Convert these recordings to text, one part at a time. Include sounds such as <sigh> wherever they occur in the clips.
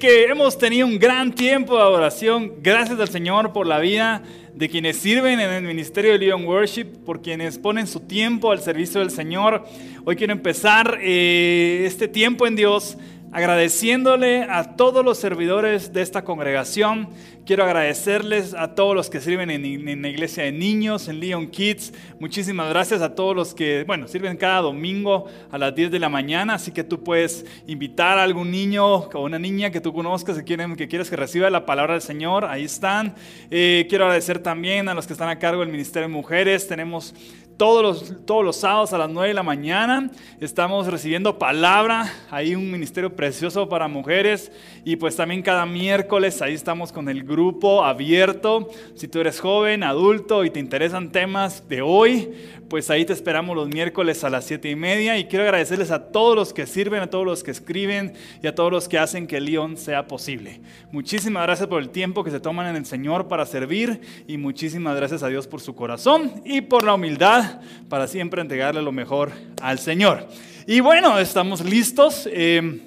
que hemos tenido un gran tiempo de adoración. Gracias al Señor por la vida de quienes sirven en el ministerio de Leon Worship, por quienes ponen su tiempo al servicio del Señor. Hoy quiero empezar eh, este tiempo en Dios agradeciéndole a todos los servidores de esta congregación. Quiero agradecerles a todos los que sirven en, la iglesia de niños, en Leon Kids. Muchísimas gracias a todos los que, bueno, sirven cada domingo a las 10 de la mañana. Así que tú puedes invitar a algún niño o una niña que tú conozcas, que, quieren, que quieres que reciba la palabra del Señor. Ahí están. Eh, quiero agradecer también a los que están a cargo del Ministerio de Mujeres. Tenemos todos los, todos los sábados a las 9 de la mañana estamos recibiendo palabra, hay un ministerio precioso para mujeres y pues también cada miércoles ahí estamos con el grupo abierto. Si tú eres joven, adulto y te interesan temas de hoy, pues ahí te esperamos los miércoles a las 7 y media y quiero agradecerles a todos los que sirven, a todos los que escriben y a todos los que hacen que el León sea posible. Muchísimas gracias por el tiempo que se toman en el Señor para servir y muchísimas gracias a Dios por su corazón y por la humildad para siempre entregarle lo mejor al Señor. Y bueno, estamos listos. Eh,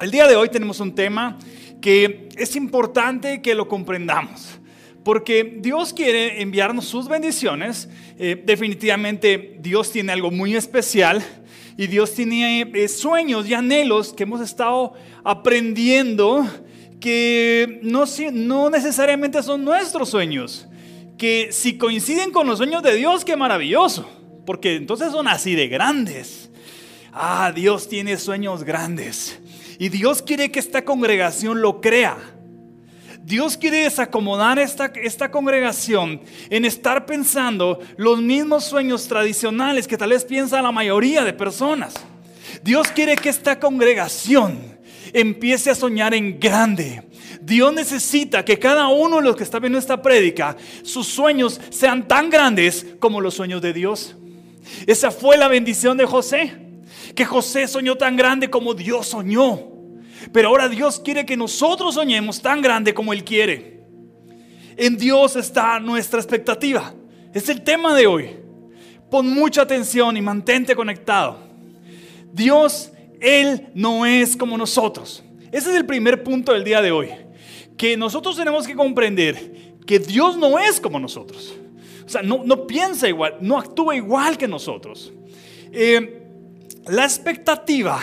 el día de hoy tenemos un tema que es importante que lo comprendamos. Porque Dios quiere enviarnos sus bendiciones. Eh, definitivamente Dios tiene algo muy especial y Dios tiene eh, sueños y anhelos que hemos estado aprendiendo que no, no necesariamente son nuestros sueños que si coinciden con los sueños de Dios, qué maravilloso, porque entonces son así de grandes. Ah, Dios tiene sueños grandes y Dios quiere que esta congregación lo crea. Dios quiere desacomodar esta, esta congregación en estar pensando los mismos sueños tradicionales que tal vez piensa la mayoría de personas. Dios quiere que esta congregación empiece a soñar en grande, Dios necesita que cada uno de los que está viendo esta prédica, sus sueños sean tan grandes como los sueños de Dios. Esa fue la bendición de José, que José soñó tan grande como Dios soñó. Pero ahora Dios quiere que nosotros soñemos tan grande como Él quiere. En Dios está nuestra expectativa. Es el tema de hoy. Pon mucha atención y mantente conectado. Dios, Él no es como nosotros. Ese es el primer punto del día de hoy que nosotros tenemos que comprender que Dios no es como nosotros. O sea, no, no piensa igual, no actúa igual que nosotros. Eh, la expectativa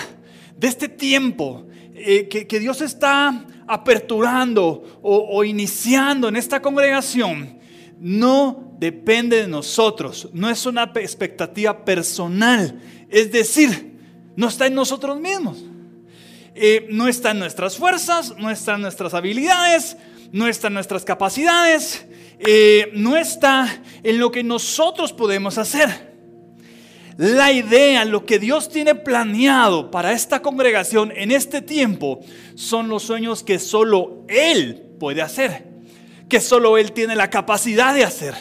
de este tiempo eh, que, Dios está aperturando o, iniciando en esta congregación no depende de nosotros, no es una expectativa personal, es decir, no está en nosotros mismos. Eh, no está en nuestras fuerzas, no está en nuestras habilidades, no está en nuestras capacidades, eh, no está en lo que nosotros podemos hacer. La idea, lo que Dios tiene planeado para esta congregación en este tiempo, son los sueños que solo Él puede hacer que solo Él tiene la capacidad de hacer,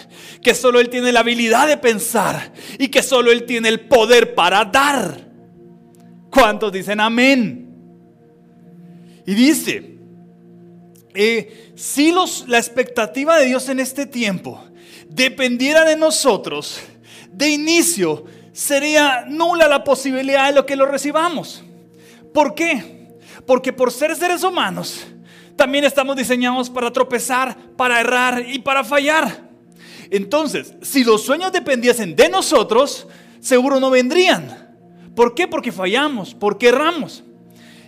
que solo Él tiene la habilidad de pensar y que solo Él tiene el poder para dar. ¿Cuántos dicen amén? Y dice, eh, si los, la expectativa de Dios en este tiempo dependiera de nosotros, de inicio sería nula la posibilidad de lo que lo recibamos. ¿Por qué? Porque por ser seres humanos, también estamos diseñados para tropezar, para errar y para fallar. Entonces, si los sueños dependiesen de nosotros, seguro no vendrían. ¿Por qué? Porque fallamos, porque erramos.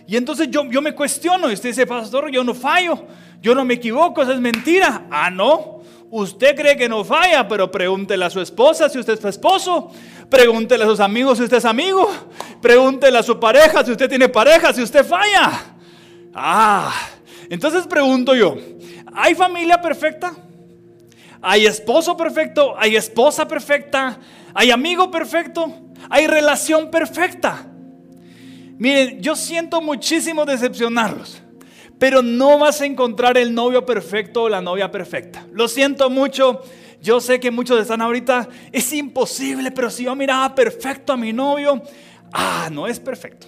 Y entonces yo, yo me cuestiono y usted dice, pastor, yo no fallo, yo no me equivoco, eso es mentira. Ah, no. Usted cree que no falla, pero pregúntele a su esposa si usted es su esposo. Pregúntele a sus amigos si usted es amigo. Pregúntele a su pareja si usted tiene pareja, si usted falla. Ah, entonces pregunto yo, ¿hay familia perfecta? ¿Hay esposo perfecto? ¿Hay esposa perfecta? ¿Hay amigo perfecto? ¿Hay relación perfecta? Miren, yo siento muchísimo decepcionarlos, pero no vas a encontrar el novio perfecto o la novia perfecta. Lo siento mucho. Yo sé que muchos están ahorita, es imposible, pero si yo miraba perfecto a mi novio, ah, no es perfecto.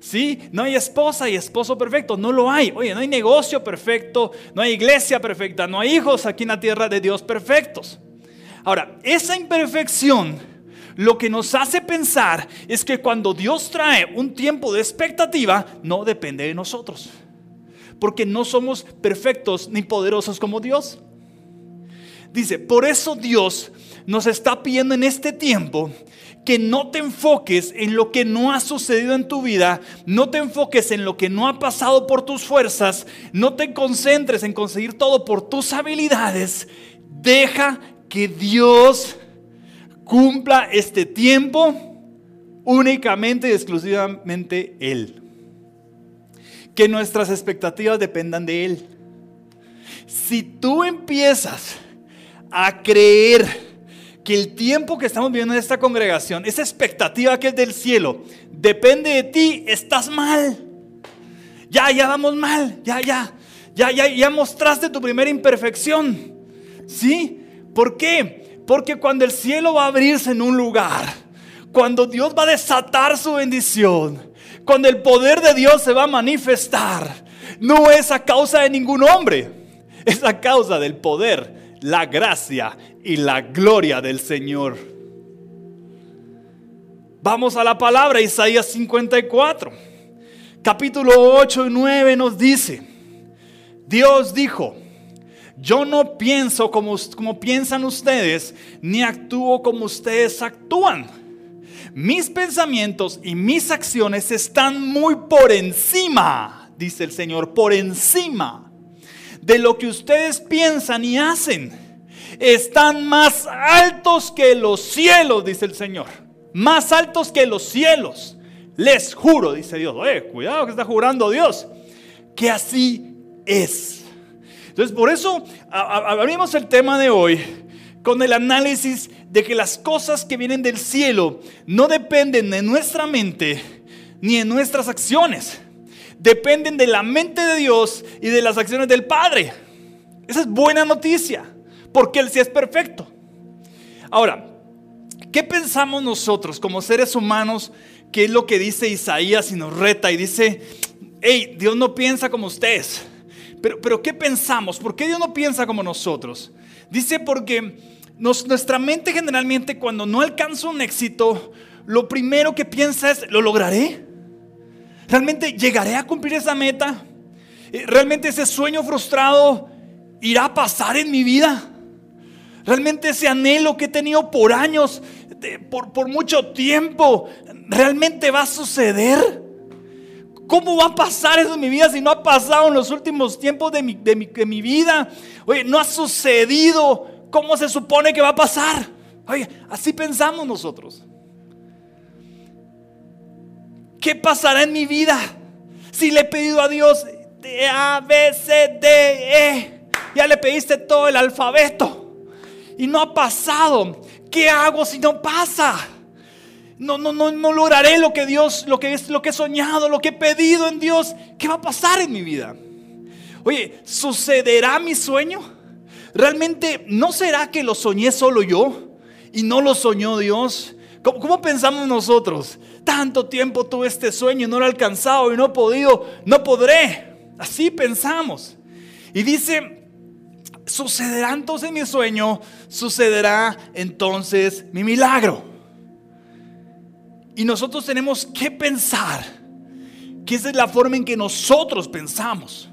Sí, no hay esposa y esposo perfecto, no lo hay. Oye, no hay negocio perfecto, no hay iglesia perfecta, no hay hijos aquí en la tierra de Dios perfectos. Ahora, esa imperfección lo que nos hace pensar es que cuando Dios trae un tiempo de expectativa, no depende de nosotros. Porque no somos perfectos ni poderosos como Dios. Dice, por eso Dios nos está pidiendo en este tiempo que no te enfoques en lo que no ha sucedido en tu vida, no te enfoques en lo que no ha pasado por tus fuerzas, no te concentres en conseguir todo por tus habilidades. Deja que Dios cumpla este tiempo únicamente y exclusivamente Él. Que nuestras expectativas dependan de Él. Si tú empiezas a creer que el tiempo que estamos viviendo en esta congregación, esa expectativa que es del cielo, depende de ti, estás mal. Ya, ya vamos mal, ya, ya, ya, ya, ya mostraste tu primera imperfección. ¿Sí? ¿Por qué? Porque cuando el cielo va a abrirse en un lugar, cuando Dios va a desatar su bendición, cuando el poder de Dios se va a manifestar, no es a causa de ningún hombre, es a causa del poder, la gracia y la gloria del Señor. Vamos a la palabra, Isaías 54, capítulo 8 y 9 nos dice, Dios dijo, yo no pienso como, como piensan ustedes, ni actúo como ustedes actúan. Mis pensamientos y mis acciones están muy por encima, dice el Señor, por encima de lo que ustedes piensan y hacen. Están más altos que los cielos, dice el Señor. Más altos que los cielos. Les juro, dice Dios. Oye, cuidado que está jurando Dios. Que así es. Entonces, por eso abrimos el tema de hoy con el análisis de que las cosas que vienen del cielo no dependen de nuestra mente ni de nuestras acciones. Dependen de la mente de Dios y de las acciones del Padre. Esa es buena noticia, porque Él sí es perfecto. Ahora, ¿qué pensamos nosotros como seres humanos? ¿Qué es lo que dice Isaías y nos reta y dice, hey, Dios no piensa como ustedes? Pero, ¿qué pensamos? ¿Por qué Dios no piensa como nosotros? Dice porque nuestra mente generalmente cuando no alcanza un éxito, lo primero que piensa es, ¿lo lograré? ¿Realmente llegaré a cumplir esa meta? Eh, ¿Realmente ese sueño frustrado irá a pasar en mi vida? ¿Realmente ese anhelo que he tenido por años, por, por mucho tiempo, realmente va a suceder? ¿Cómo va a pasar eso en mi vida si no ha pasado en los últimos tiempos de mi, de mi, vida? Oye, no ha sucedido. ¿Cómo se supone que va a pasar? Oye, así pensamos nosotros. ¿Qué pasará en mi vida si le he pedido a Dios A, B, C, D, E? Ya le pediste todo el alfabeto y no ha pasado. ¿Qué hago si no pasa? no, no, no, no lograré lo que Dios, lo que es, lo que he soñado, lo que he pedido en Dios. ¿Qué va a pasar en mi vida? Oye, ¿sucederá mi sueño? ¿Realmente no será que lo soñé solo yo y no lo soñó Dios? ¿Cómo, ¿Cómo, pensamos nosotros? Tanto tiempo tuve este sueño y no lo he alcanzado y no he podido, no podré. Así pensamos. Y dice, sucederá entonces mi sueño, sucederá entonces mi milagro. Y nosotros tenemos que pensar que esa es la forma en que nosotros pensamos.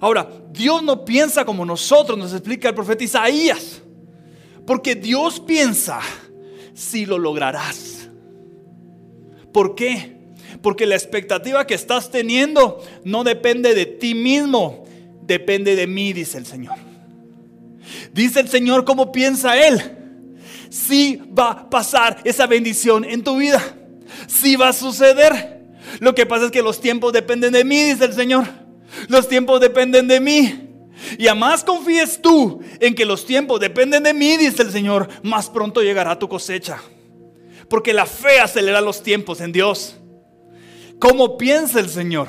Ahora, Dios no piensa como nosotros, nos explica el profeta Isaías. Porque Dios piensa si lo lograrás. ¿Por qué? Porque la expectativa que estás teniendo no depende de ti mismo, depende de mí, dice el Señor. Dice el Señor cómo piensa Él sí va a pasar esa bendición en tu vida. Sí va a suceder. Lo que pasa es que los tiempos dependen de mí, dice el Señor. Los tiempos dependen de mí. Y a más confíes tú en que los tiempos dependen de mí, dice el Señor, más pronto llegará tu cosecha. Porque la fe acelera los tiempos en Dios. ¿Cómo piensa el Señor?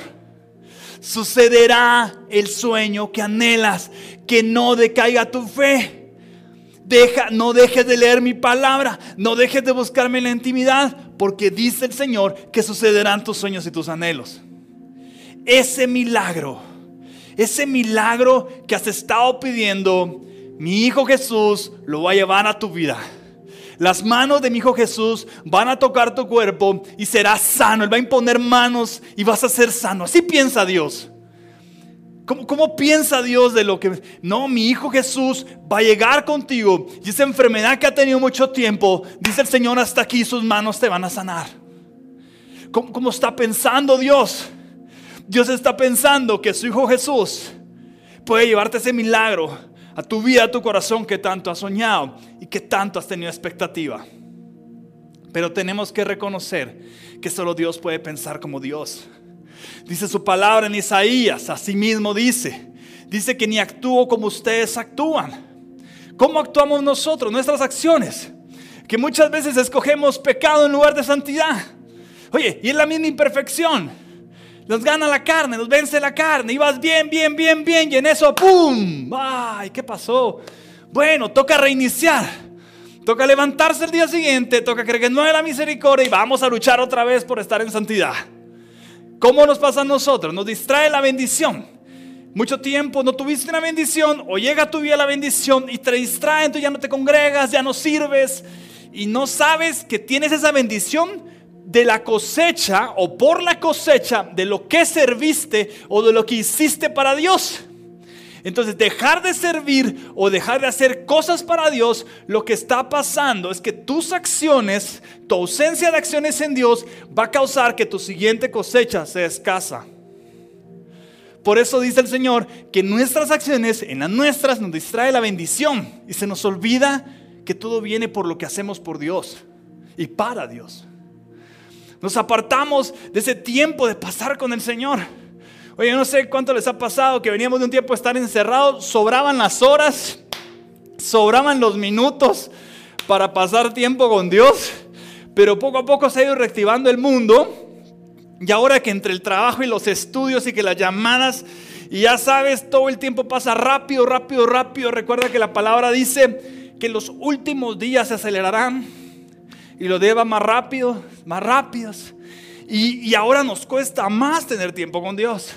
Sucederá el sueño que anhelas, que no decaiga tu fe. Deja, no dejes de leer mi palabra, no dejes de buscarme en la intimidad, porque dice el Señor que sucederán tus sueños y tus anhelos. Ese milagro, ese milagro que has estado pidiendo, mi Hijo Jesús lo va a llevar a tu vida. Las manos de mi Hijo Jesús van a tocar tu cuerpo y serás sano. Él va a imponer manos y vas a ser sano. Así piensa Dios. ¿Cómo, ¿Cómo, piensa Dios de lo que... No, mi hijo Jesús va a llegar contigo y esa enfermedad que ha tenido mucho tiempo, dice el Señor, hasta aquí sus manos te van a sanar. ¿Cómo, cómo está pensando Dios? Dios está pensando que su hijo Jesús puede llevarte ese milagro a tu vida, a tu corazón que tanto has soñado y que tanto has tenido expectativa. Pero tenemos que reconocer que solo Dios puede pensar como Dios. Dice su palabra en Isaías, así mismo dice, dice que ni actúo como ustedes actúan. ¿Cómo actuamos nosotros? Nuestras acciones. Que muchas veces escogemos pecado en lugar de santidad. Oye, y es la misma imperfección. Nos gana la carne, nos vence la carne. Y vas bien, bien, bien, bien. Y en eso, ¡pum! ¡Ay! ¿Qué pasó? Bueno, toca reiniciar. Toca levantarse el día siguiente, toca creer que no es la misericordia y vamos a luchar otra vez por estar en santidad. ¿Cómo nos pasa a nosotros? Nos distrae la bendición. Mucho tiempo no tuviste una bendición o llega tu vida la bendición y te distraen, tú ya no te congregas, ya no sirves y no sabes que tienes esa bendición de la cosecha o por la cosecha de lo que serviste o de lo que hiciste para Dios. Entonces, dejar de servir o dejar de hacer cosas para Dios, lo que está pasando es que tus acciones, tu ausencia de acciones en Dios, va a causar que tu siguiente cosecha sea escasa. Por eso dice el Señor que nuestras acciones, en las nuestras, nos distrae la bendición y se nos olvida que todo viene por lo que hacemos por Dios y para Dios. Nos apartamos de ese tiempo de pasar con el Señor. Oye, no sé cuánto les ha pasado que veníamos de un tiempo de estar encerrados, sobraban las horas, sobraban los minutos para pasar tiempo con Dios, pero poco a poco se ha ido reactivando el mundo. Y ahora que entre el trabajo y los estudios y que las llamadas, y ya sabes, todo el tiempo pasa rápido, rápido, rápido. Recuerda que la palabra dice que los últimos días se acelerarán y lo deba más rápido, más rápidos. Y, y ahora nos cuesta más tener tiempo con Dios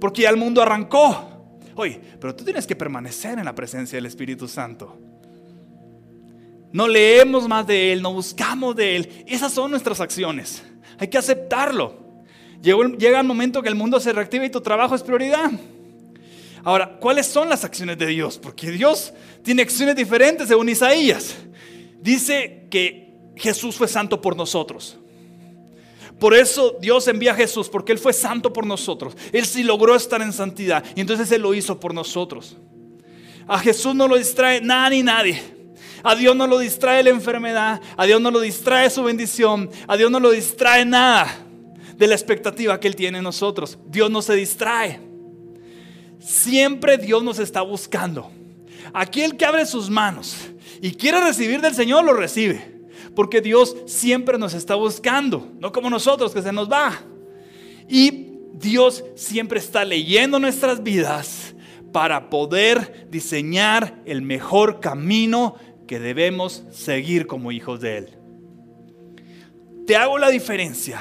porque ya el mundo arrancó. Oye, pero tú tienes que permanecer en la presencia del Espíritu Santo. No leemos más de Él, no buscamos de Él. Esas son nuestras acciones. Hay que aceptarlo. Llega el momento que el mundo se reactiva y tu trabajo es prioridad. Ahora, ¿cuáles son las acciones de Dios? Porque Dios tiene acciones diferentes según Isaías. Dice que Jesús fue santo por nosotros. Por eso Dios envía a Jesús, porque Él fue santo por nosotros. Él sí logró estar en santidad y entonces Él lo hizo por nosotros. A Jesús no lo distrae nada ni nadie. A Dios no lo distrae la enfermedad, a Dios no lo distrae su bendición, a Dios no lo distrae nada de la expectativa que Él tiene en nosotros. Dios no se distrae. Siempre Dios nos está buscando. Aquel que abre sus manos y quiere recibir del Señor, lo recibe. Porque Dios siempre nos está buscando, no como nosotros que se nos va. Y Dios siempre está leyendo nuestras vidas para poder diseñar el mejor camino que debemos seguir como hijos de Él. Te hago la diferencia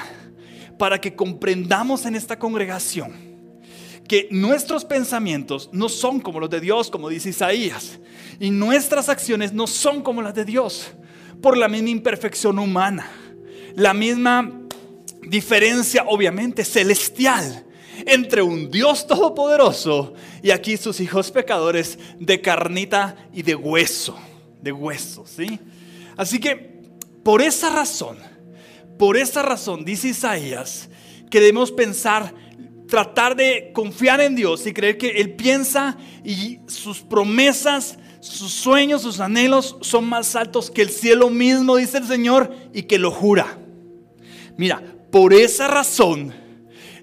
para que comprendamos en esta congregación que nuestros pensamientos no son como los de Dios, como dice Isaías, y nuestras acciones no son como las de Dios por la misma imperfección humana, la misma diferencia obviamente celestial entre un Dios todopoderoso y aquí sus hijos pecadores de carnita y de hueso, de hueso, ¿sí? Así que por esa razón, por esa razón dice Isaías que debemos pensar tratar de confiar en Dios y creer que Él piensa y sus promesas sus sueños, sus anhelos son más altos que el cielo mismo, dice el Señor, y que lo jura. Mira, por esa razón,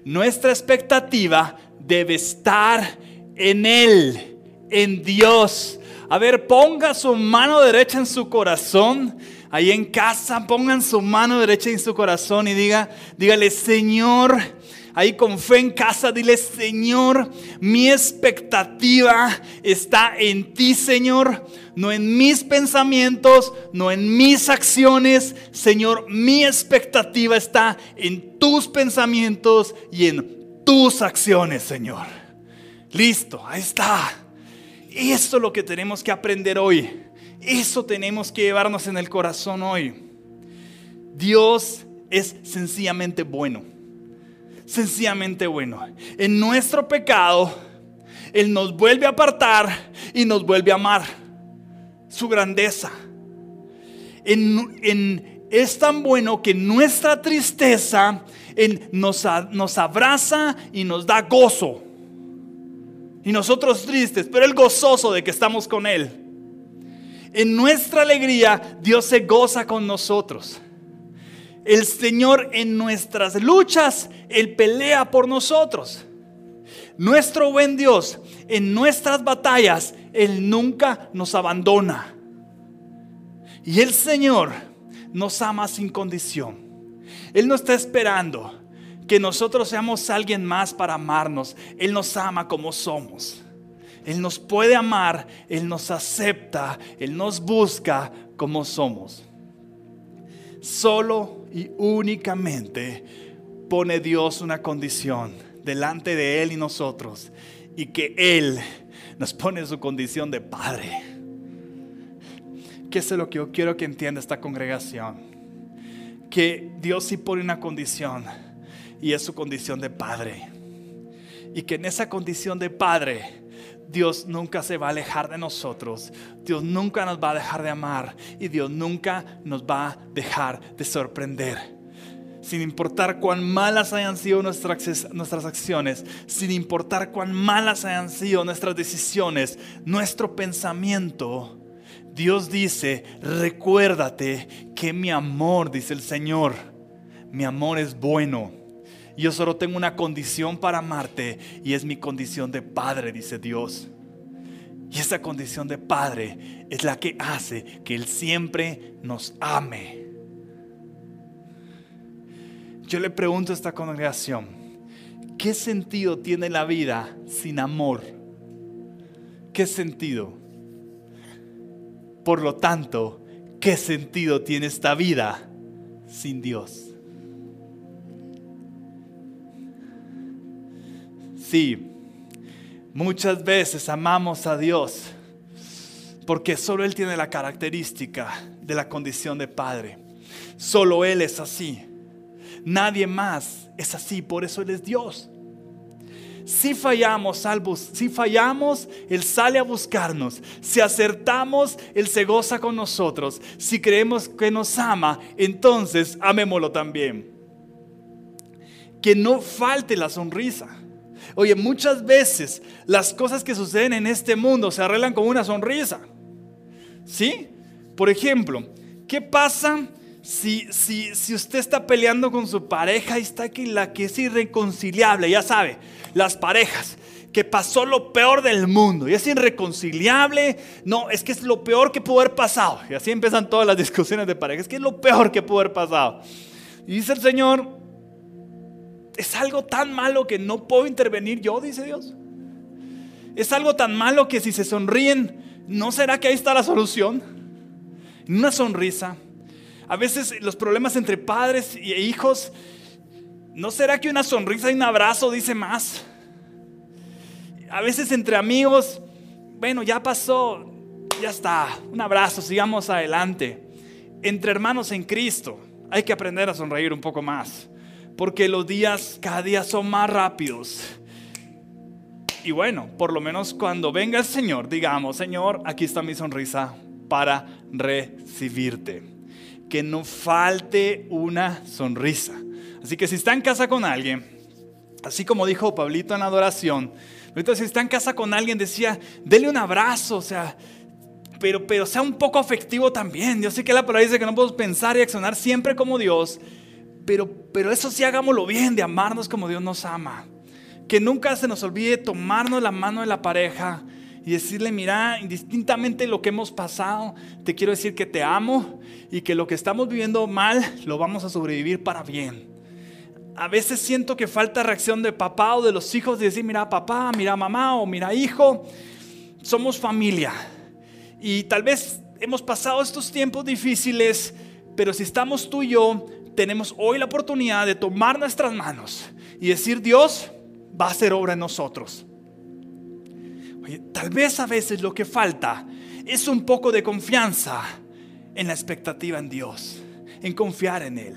nuestra expectativa debe estar en Él, en Dios. A ver, ponga su mano derecha en su corazón. Ahí en casa, pongan su mano derecha en su corazón y diga, dígale, Señor, ahí con fe en casa, dile, Señor, mi expectativa está en ti, Señor, no en mis pensamientos, no en mis acciones, Señor, mi expectativa está en tus pensamientos y en tus acciones, Señor. Listo, ahí está. Eso es lo que tenemos que aprender hoy. Eso tenemos que llevarnos en el corazón hoy. Dios es sencillamente bueno sencillamente bueno. En nuestro pecado Él nos vuelve a apartar y nos vuelve a amar. Su grandeza. es tan bueno que nuestra tristeza nos, nos abraza y nos da gozo. Y nosotros tristes, pero Él gozoso de que estamos con Él. En nuestra alegría, Dios se goza con nosotros. El Señor en nuestras luchas, Él pelea por nosotros. Nuestro buen Dios, en nuestras batallas, Él nunca nos abandona. Y el Señor nos ama sin condición. Él no está esperando que nosotros seamos alguien más para amarnos. Él nos ama como somos. Él nos puede amar, Él nos acepta, Él nos busca como somos. Solo y únicamente pone Dios una condición delante de Él y nosotros y que Él nos pone su condición de Padre. ¿Qué es lo que yo quiero que entienda esta congregación? Que Dios sí pone una condición y es su condición de Padre. Y que en esa condición de Padre Dios nunca se va a alejar de nosotros. Dios nunca nos va a dejar de amar. Y Dios nunca nos va a dejar de sorprender. Sin importar cuán malas hayan sido nuestras, acciones, sin importar cuán malas hayan sido nuestras decisiones, nuestro pensamiento, Dios dice, recuérdate que mi amor, dice el Señor, mi amor es bueno yo solo tengo una condición para amarte y es mi condición de padre, dice Dios. Y esa condición de padre es la que hace que Él siempre nos ame. Yo le pregunto a esta congregación, ¿qué sentido tiene la vida sin amor? ¿Qué sentido? Por lo tanto, ¿qué sentido tiene esta vida sin Dios? Sí, muchas veces amamos a Dios porque solo Él tiene la característica de la condición de Padre. Solo Él es así. Nadie más es así, por eso Él es Dios. Si fallamos, si fallamos, Él sale a buscarnos. Si acertamos, Él se goza con nosotros. Si creemos que nos ama, entonces amémoslo también. Que no falte la sonrisa. Oye, muchas veces las cosas que suceden en este mundo se arreglan con una sonrisa. ¿Sí? Por ejemplo, ¿qué pasa si, si, si usted está peleando con su pareja y está aquí la que es irreconciliable? Ya sabe, las parejas que pasó lo peor del mundo y es irreconciliable. No, es que es lo peor que pudo haber pasado. Y así empiezan todas las <laughs> discusiones de pareja. Es que es lo peor que pudo haber pasado. Y dice el Señor, es algo tan malo que no puedo intervenir yo, dice Dios. Es algo tan malo que si se sonríen, ¿no será que ahí está la solución? Una sonrisa. A veces los problemas entre padres e hijos, ¿no será que una sonrisa y un abrazo dice más? A veces entre amigos, bueno, ya pasó, ya está, un abrazo, sigamos adelante. Entre hermanos en Cristo, hay que aprender a sonreír un poco más porque los días cada día son más rápidos. Y bueno, por lo menos cuando venga el Señor, digamos, Señor, aquí está mi sonrisa para recibirte. Que no falte una sonrisa. Así que si está en casa con alguien, así como dijo Pablito en adoración, ahorita si está en casa con alguien, decía, dele un abrazo, o sea, pero, pero sea un poco afectivo también. Yo sé que la palabra dice que no podemos pensar y accionar siempre como Dios, pero, eso sí hagámoslo bien, de amarnos como Dios nos ama. Que nunca se nos olvide tomarnos la mano de la pareja y decirle, mira, indistintamente lo que hemos pasado, te quiero decir que te amo y que lo que estamos viviendo mal lo vamos a sobrevivir para bien. A veces siento que falta reacción de papá o de los hijos de decir, mira papá, mira mamá o mira hijo, somos familia. Y tal vez hemos pasado estos tiempos difíciles, pero si estamos tú y yo, tenemos hoy la oportunidad de tomar nuestras manos y decir, Dios va a hacer obra en nosotros. Tal vez a veces lo que falta es un poco de confianza en la expectativa en Dios, en confiar en Él.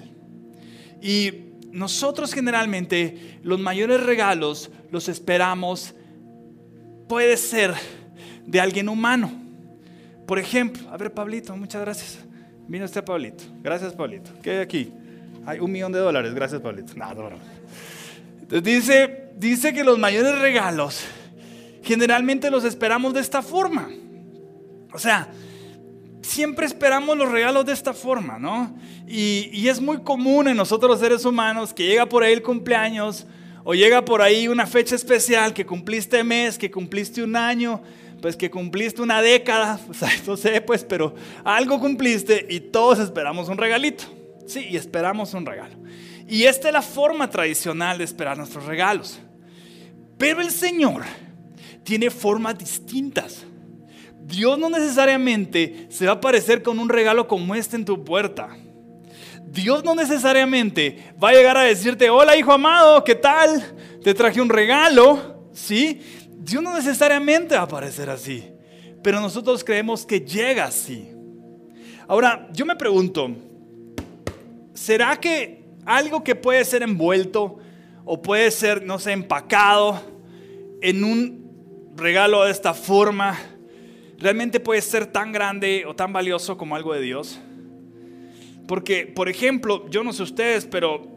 Y nosotros generalmente los mayores regalos los esperamos puede ser de alguien humano. Por ejemplo, a ver, Pablito, muchas gracias. Vino usted, Pablito. Gracias, Pablito. ¿Qué hay aquí? Hay un millón de dólares. Gracias, Pablito. No, no, dice, dice que los mayores regalos generalmente los esperamos de esta forma. O sea, siempre esperamos los regalos de esta forma, ¿no? Y, es muy común en nosotros los seres humanos que llega por ahí el cumpleaños o llega por ahí una fecha especial que cumpliste mes, que cumpliste un año, pues que cumpliste una década, <laughs> no sé, pues, pero algo cumpliste y todos esperamos un regalito. Sí, y esperamos un regalo. Y esta es la forma tradicional de esperar nuestros regalos. Pero el Señor tiene formas distintas. Dios no necesariamente se va a aparecer con un regalo como este en tu puerta. Dios no necesariamente va a llegar a decirte, hola hijo amado, ¿qué tal? Te traje un regalo, ¿sí? Dios no necesariamente va a aparecer así, pero nosotros creemos que llega así. Ahora, yo me pregunto, ¿será que algo que puede ser envuelto o puede ser, no sé, empacado en un regalo de esta forma, realmente puede ser tan grande o tan valioso como algo de Dios? Porque, por ejemplo, yo no sé ustedes, pero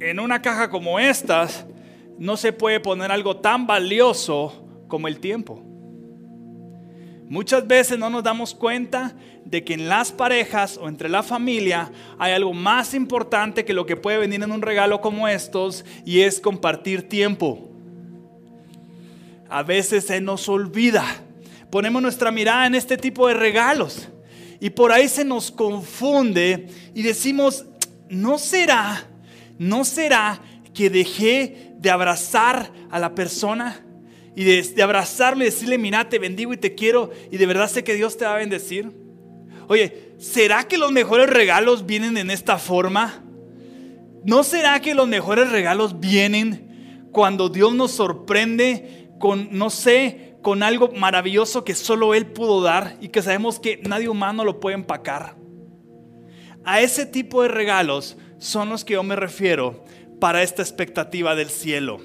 en una caja como estas no se puede poner algo tan valioso como el tiempo. Muchas veces no nos damos cuenta de que en las parejas o entre la familia hay algo más importante que lo que puede venir en un regalo como estos y es compartir tiempo. A veces se nos olvida ponemos nuestra mirada en este tipo de regalos. Y por ahí se nos confunde y decimos, ¿no será, no será que dejé de abrazar a la persona? Y de, de abrazarle y decirle, mira, te bendigo y te quiero y de verdad sé que Dios te va a bendecir. Oye, ¿será que los mejores regalos vienen en esta forma? ¿No será que los mejores regalos vienen cuando Dios nos sorprende con, no sé, con algo maravilloso que solo Él pudo dar y que sabemos que nadie humano lo puede empacar. A ese tipo de regalos son los que yo me refiero para esta expectativa del cielo.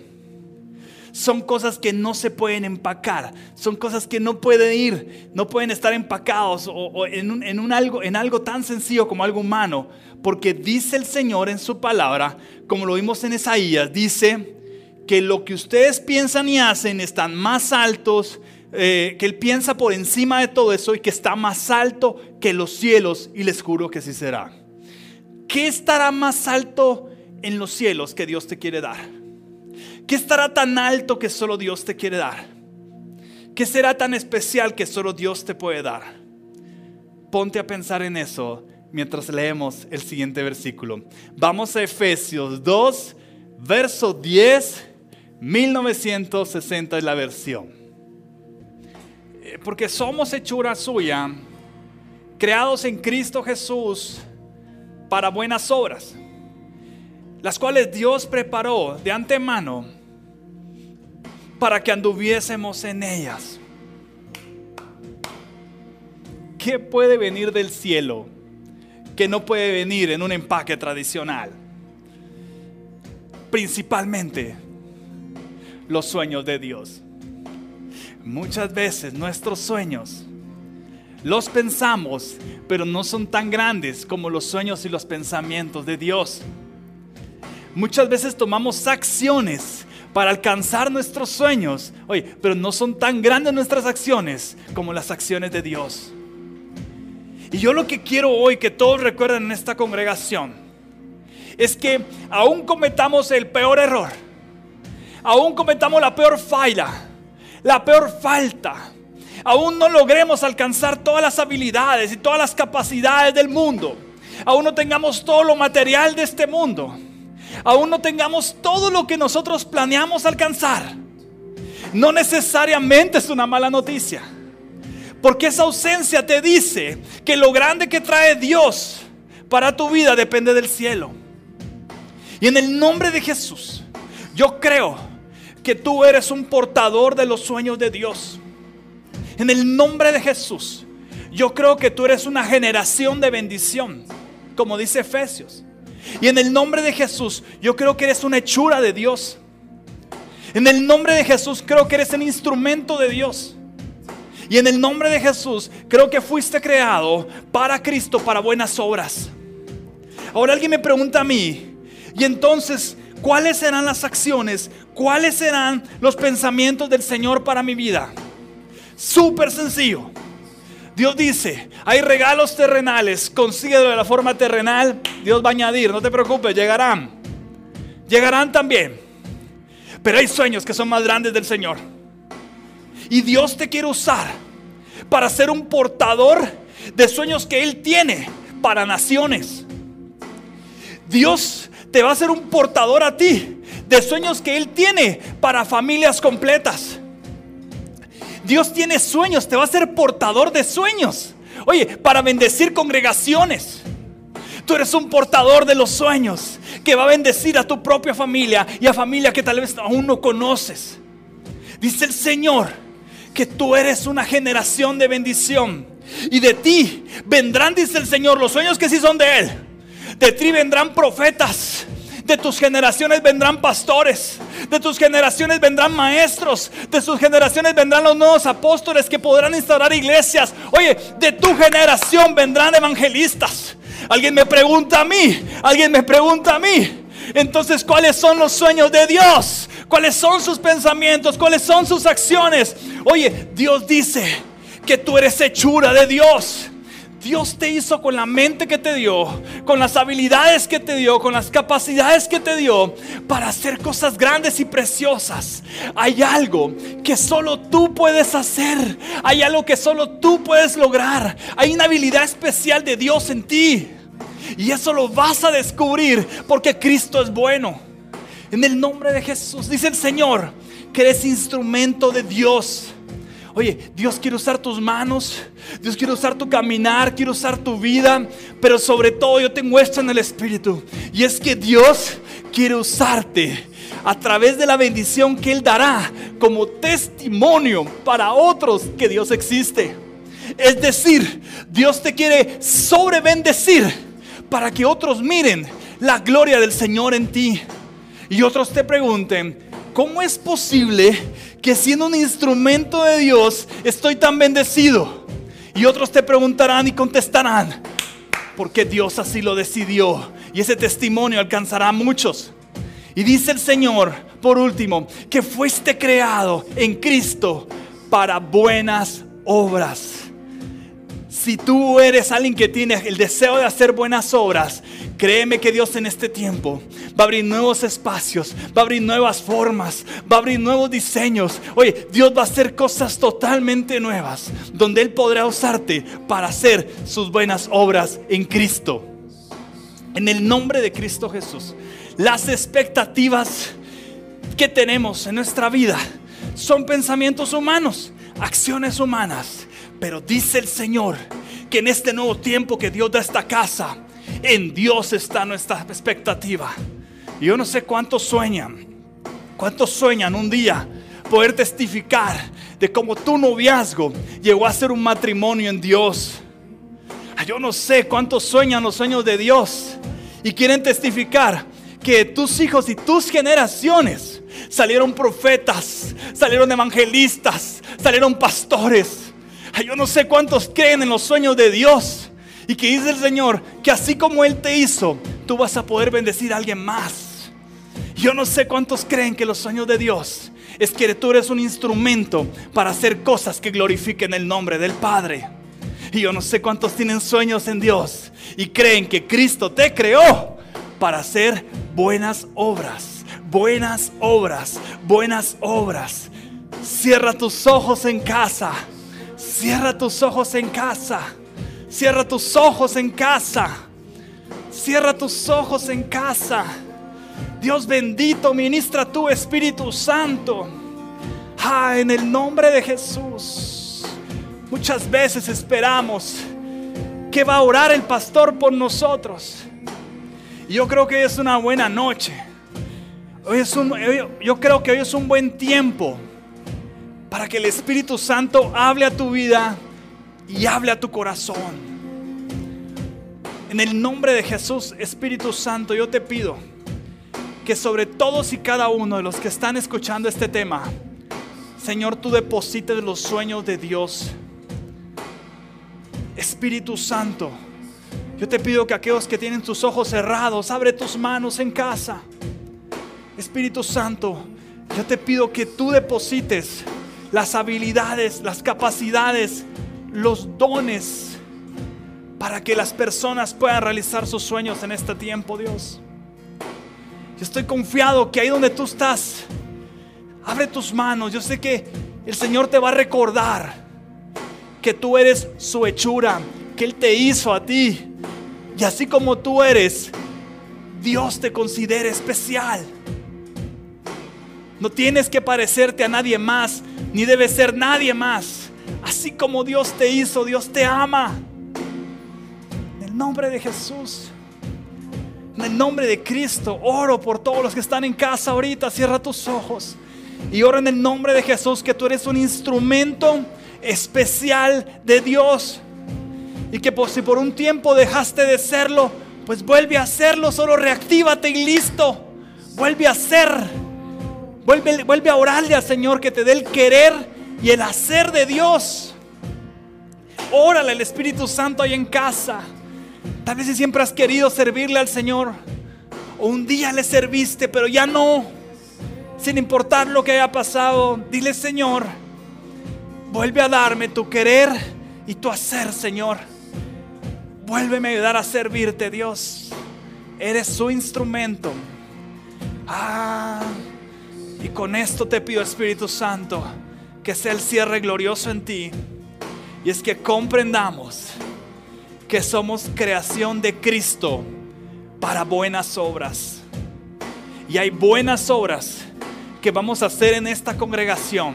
Son cosas que no se pueden empacar, son cosas que no pueden ir, no pueden estar empacados o, en, en, algo, en algo tan sencillo como algo humano, porque dice el Señor en su palabra, como lo vimos en Isaías, dice, que lo que ustedes piensan y hacen están más altos, eh, que Él piensa por encima de todo eso y que está más alto que los cielos y les juro que sí será. ¿Qué estará más alto en los cielos que Dios te quiere dar? ¿Qué estará tan alto que solo Dios te quiere dar? ¿Qué será tan especial que solo Dios te puede dar? Ponte a pensar en eso mientras leemos el siguiente versículo. Vamos a Efesios 2, verso 10 1960 es la versión. Eh, porque somos hechura suya, creados en Cristo Jesús para buenas obras, las cuales Dios preparó de antemano para que anduviésemos en ellas. ¿Qué puede venir del cielo que no puede venir en un empaque tradicional? Principalmente los sueños de Dios. Muchas veces nuestros sueños los pensamos, pero no son tan grandes como los sueños y los pensamientos de Dios. Muchas veces tomamos acciones para alcanzar nuestros sueños, oye, pero no son tan grandes nuestras acciones como las acciones de Dios. Y yo lo que quiero hoy que todos recuerden en esta congregación es que aún cometamos el peor error, aún cometamos la peor falla, la peor falta, aún no logremos alcanzar todas las habilidades y todas las capacidades del mundo, aún no tengamos todo lo material de este mundo, aún no tengamos todo lo que nosotros planeamos alcanzar, no necesariamente es una mala noticia. Porque esa ausencia te dice que lo grande que trae Dios para tu vida depende del cielo. Y en el nombre de Jesús, yo creo que tú eres un portador de los sueños de Dios. En el nombre de Jesús, yo creo que tú eres una generación de bendición, como dice Efesios. Y en el nombre de Jesús, yo creo que eres una hechura de Dios. En el nombre de Jesús creo que eres el instrumento de Dios. Y en el nombre de Jesús creo que fuiste creado para Cristo, para buenas obras. Ahora alguien me pregunta a mí, y entonces, ¿cuáles serán las acciones? ¿Cuáles serán los pensamientos del Señor para mi vida? Súper sencillo. Dios dice, hay regalos terrenales, consíguelo de la forma terrenal, Dios va a añadir, no te preocupes, llegarán. Llegarán también. Pero hay sueños que son más grandes del Señor. Y Dios te quiere usar para ser un portador de sueños que Él tiene para naciones. Dios te va a ser un portador a ti de sueños que Él tiene para familias completas. Dios tiene sueños, te va a ser portador de sueños. Oye, para bendecir congregaciones. Tú eres un portador de los sueños que va a bendecir a tu propia familia y a familia que tal vez aún no conoces. Dice el Señor que tú eres una generación de bendición. Y de ti vendrán, dice el Señor, los sueños que sí son de Él. De ti vendrán profetas. De tus generaciones vendrán pastores. De tus generaciones vendrán maestros. De tus generaciones vendrán los nuevos apóstoles que podrán instaurar iglesias. Oye, de tu generación vendrán evangelistas. Alguien me pregunta a mí. Alguien me pregunta a mí. Entonces, ¿cuáles son los sueños de Dios? ¿Cuáles son sus pensamientos? ¿Cuáles son sus acciones? Oye, Dios dice que tú eres hechura de Dios. Dios te hizo con la mente que te dio, con las habilidades que te dio, con las capacidades que te dio para hacer cosas grandes y preciosas. Hay algo que solo tú puedes hacer. Hay algo que solo tú puedes lograr. Hay una habilidad especial de Dios en ti. Y eso lo vas a descubrir porque Cristo es bueno. En el nombre de Jesús dice el Señor que eres instrumento de Dios. Oye, Dios quiere usar tus manos, Dios quiere usar tu caminar, quiere usar tu vida, pero sobre todo yo tengo esto en el Espíritu. Y es que Dios quiere usarte a través de la bendición que Él dará como testimonio para otros que Dios existe. Es decir, Dios te quiere sobrebendecir para que otros miren la gloria del Señor en ti. Y otros te pregunten, ¿cómo es posible que siendo un instrumento de Dios estoy tan bendecido? Y otros te preguntarán y contestarán, porque Dios así lo decidió. Y ese testimonio alcanzará a muchos. Y dice el Señor, por último, que fuiste creado en Cristo para buenas obras. Si tú eres alguien que tiene el deseo de hacer buenas obras, créeme que Dios en este tiempo va a abrir nuevos espacios, va a abrir nuevas formas, va a abrir nuevos diseños. Oye, Dios va a hacer cosas totalmente nuevas, donde Él podrá usarte para hacer sus buenas obras en Cristo. En el nombre de Cristo Jesús, las expectativas que tenemos en nuestra vida son pensamientos humanos, acciones humanas pero dice el Señor que en este nuevo tiempo que Dios da esta casa, en Dios está nuestra expectativa. Y yo no sé cuántos sueñan, cuántos sueñan un día poder testificar de cómo tu noviazgo llegó a ser un matrimonio en Dios. Yo no sé cuántos sueñan los sueños de Dios y quieren testificar que tus hijos y tus generaciones salieron profetas, salieron evangelistas, salieron pastores yo no sé cuántos creen en los sueños de Dios. Y que dice el Señor que así como Él te hizo, tú vas a poder bendecir a alguien más. Yo no sé cuántos creen que los sueños de Dios es que tú eres un instrumento para hacer cosas que glorifiquen el nombre del Padre. Y yo no sé cuántos tienen sueños en Dios y creen que Cristo te creó para hacer buenas obras, buenas obras, buenas obras. Cierra tus ojos en casa Cierra tus ojos en casa. Cierra tus ojos en casa. Cierra tus ojos en casa. Dios bendito, ministra tu Espíritu Santo. Ah, en el nombre de Jesús. Muchas veces esperamos que va a orar el pastor por nosotros. Yo creo que hoy es una buena noche. Hoy es un, yo creo que hoy es un buen tiempo para que el Espíritu Santo hable a tu vida y hable a tu corazón. En el nombre de Jesús, Espíritu Santo, yo te pido que sobre todos y cada uno de los que están escuchando este tema, Señor, tú deposites los sueños de Dios. Espíritu Santo, yo te pido que aquellos que tienen tus ojos cerrados, abre tus manos en casa. Espíritu Santo, yo te pido que tú deposites las habilidades, las capacidades, los dones para que las personas puedan realizar sus sueños en este tiempo, Dios. Yo estoy confiado que ahí donde tú estás, abre tus manos. Yo sé que el Señor te va a recordar que tú eres su hechura, que Él te hizo a ti. Y así como tú eres, Dios te considera especial. No tienes que parecerte a nadie más, ni debes ser nadie más. Así como Dios te hizo, Dios te ama. En el nombre de Jesús. En el nombre de Cristo, oro por todos los que están en casa ahorita. Cierra tus ojos. Y oro en el nombre de Jesús que tú eres un instrumento especial de Dios. Y que si por un tiempo dejaste de serlo, pues vuelve a hacerlo. Solo reactívate y listo. Vuelve a ser. Vuelve, vuelve a orarle al Señor que te dé el querer y el hacer de Dios. Órale al Espíritu Santo ahí en casa. Tal vez si siempre has querido servirle al Señor. O un día le serviste, pero ya no. Sin importar lo que haya pasado, dile Señor, vuelve a darme tu querer y tu hacer, Señor. Vuélveme a ayudar a servirte, Dios. Eres su instrumento. Ah, y con esto te pido, Espíritu Santo, que sea el cierre glorioso en ti. Y es que comprendamos que somos creación de Cristo para buenas obras. Y hay buenas obras que vamos a hacer en esta congregación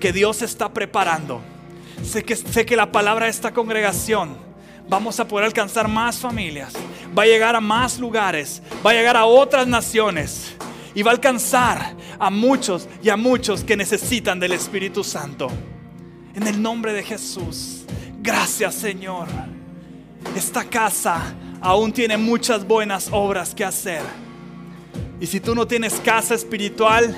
que Dios está preparando. Sé que, sé que la palabra de esta congregación vamos a poder alcanzar más familias, va a llegar a más lugares, va a llegar a otras naciones y va a alcanzar a muchos y a muchos que necesitan del Espíritu Santo. En el nombre de Jesús, gracias Señor. Esta casa aún tiene muchas buenas obras que hacer. Y si tú no tienes casa espiritual,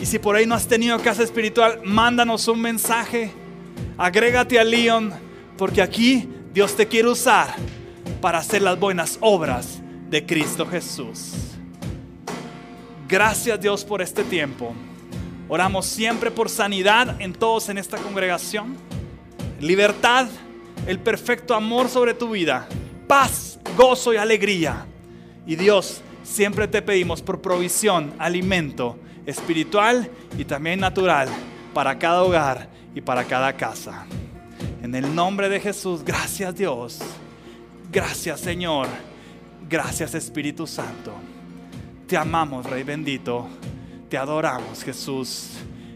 y si por ahí no has tenido casa espiritual, mándanos un mensaje. Agrégate a Leon, porque aquí Dios te quiere usar para hacer las buenas obras de Cristo Jesús. Gracias Dios por este tiempo. Oramos siempre por sanidad en todos en esta congregación. Libertad el perfecto amor sobre tu vida, paz, gozo y alegría. Y Dios, siempre te pedimos por provisión, alimento espiritual y también natural para cada hogar y para cada casa. En el nombre de Jesús, gracias Dios. Gracias Señor. Gracias Espíritu Santo. Te amamos, Rey bendito. Te adoramos, Jesús.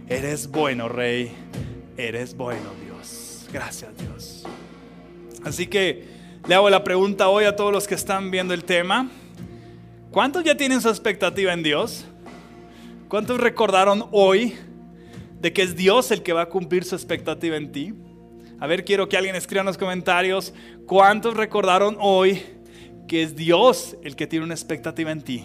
Eres bueno, Rey. Eres bueno, Dios. Gracias, Dios. Así que le hago la pregunta hoy a todos los que están viendo el tema. ¿Cuántos ya tienen su expectativa en Dios? ¿Cuántos recordaron hoy de que es Dios el que va a cumplir su expectativa en ti? A ver, quiero que alguien escriba en los comentarios, ¿cuántos recordaron hoy que es Dios el que tiene una expectativa en ti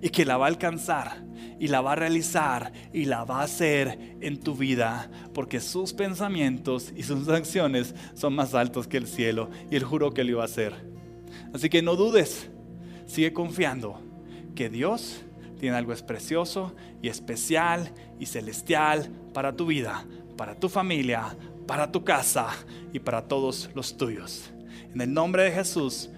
y que la va a alcanzar? y la va a realizar y la va a hacer en tu vida, porque sus pensamientos y sus <laughs> acciones son más altos que el cielo y él juró que lo iba a hacer. Así que no dudes, sigue confiando que Dios tiene algo precioso y especial y celestial para tu vida, para tu familia, para tu casa y para todos los tuyos. En el nombre de Jesús,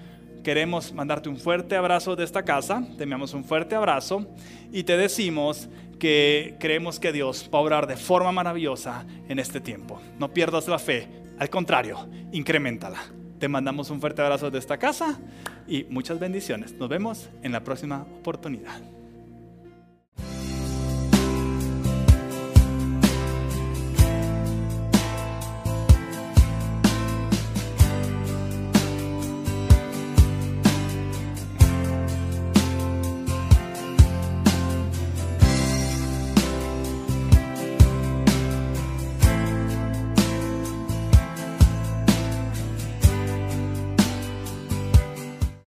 queremos mandarte un fuerte abrazo de esta casa, te enviamos un fuerte abrazo y te decimos que creemos que Dios va a obrar de forma maravillosa en este tiempo. No pierdas la fe, al contrario, incrementala. Te mandamos un fuerte abrazo de esta casa y muchas bendiciones. Nos vemos en la próxima oportunidad.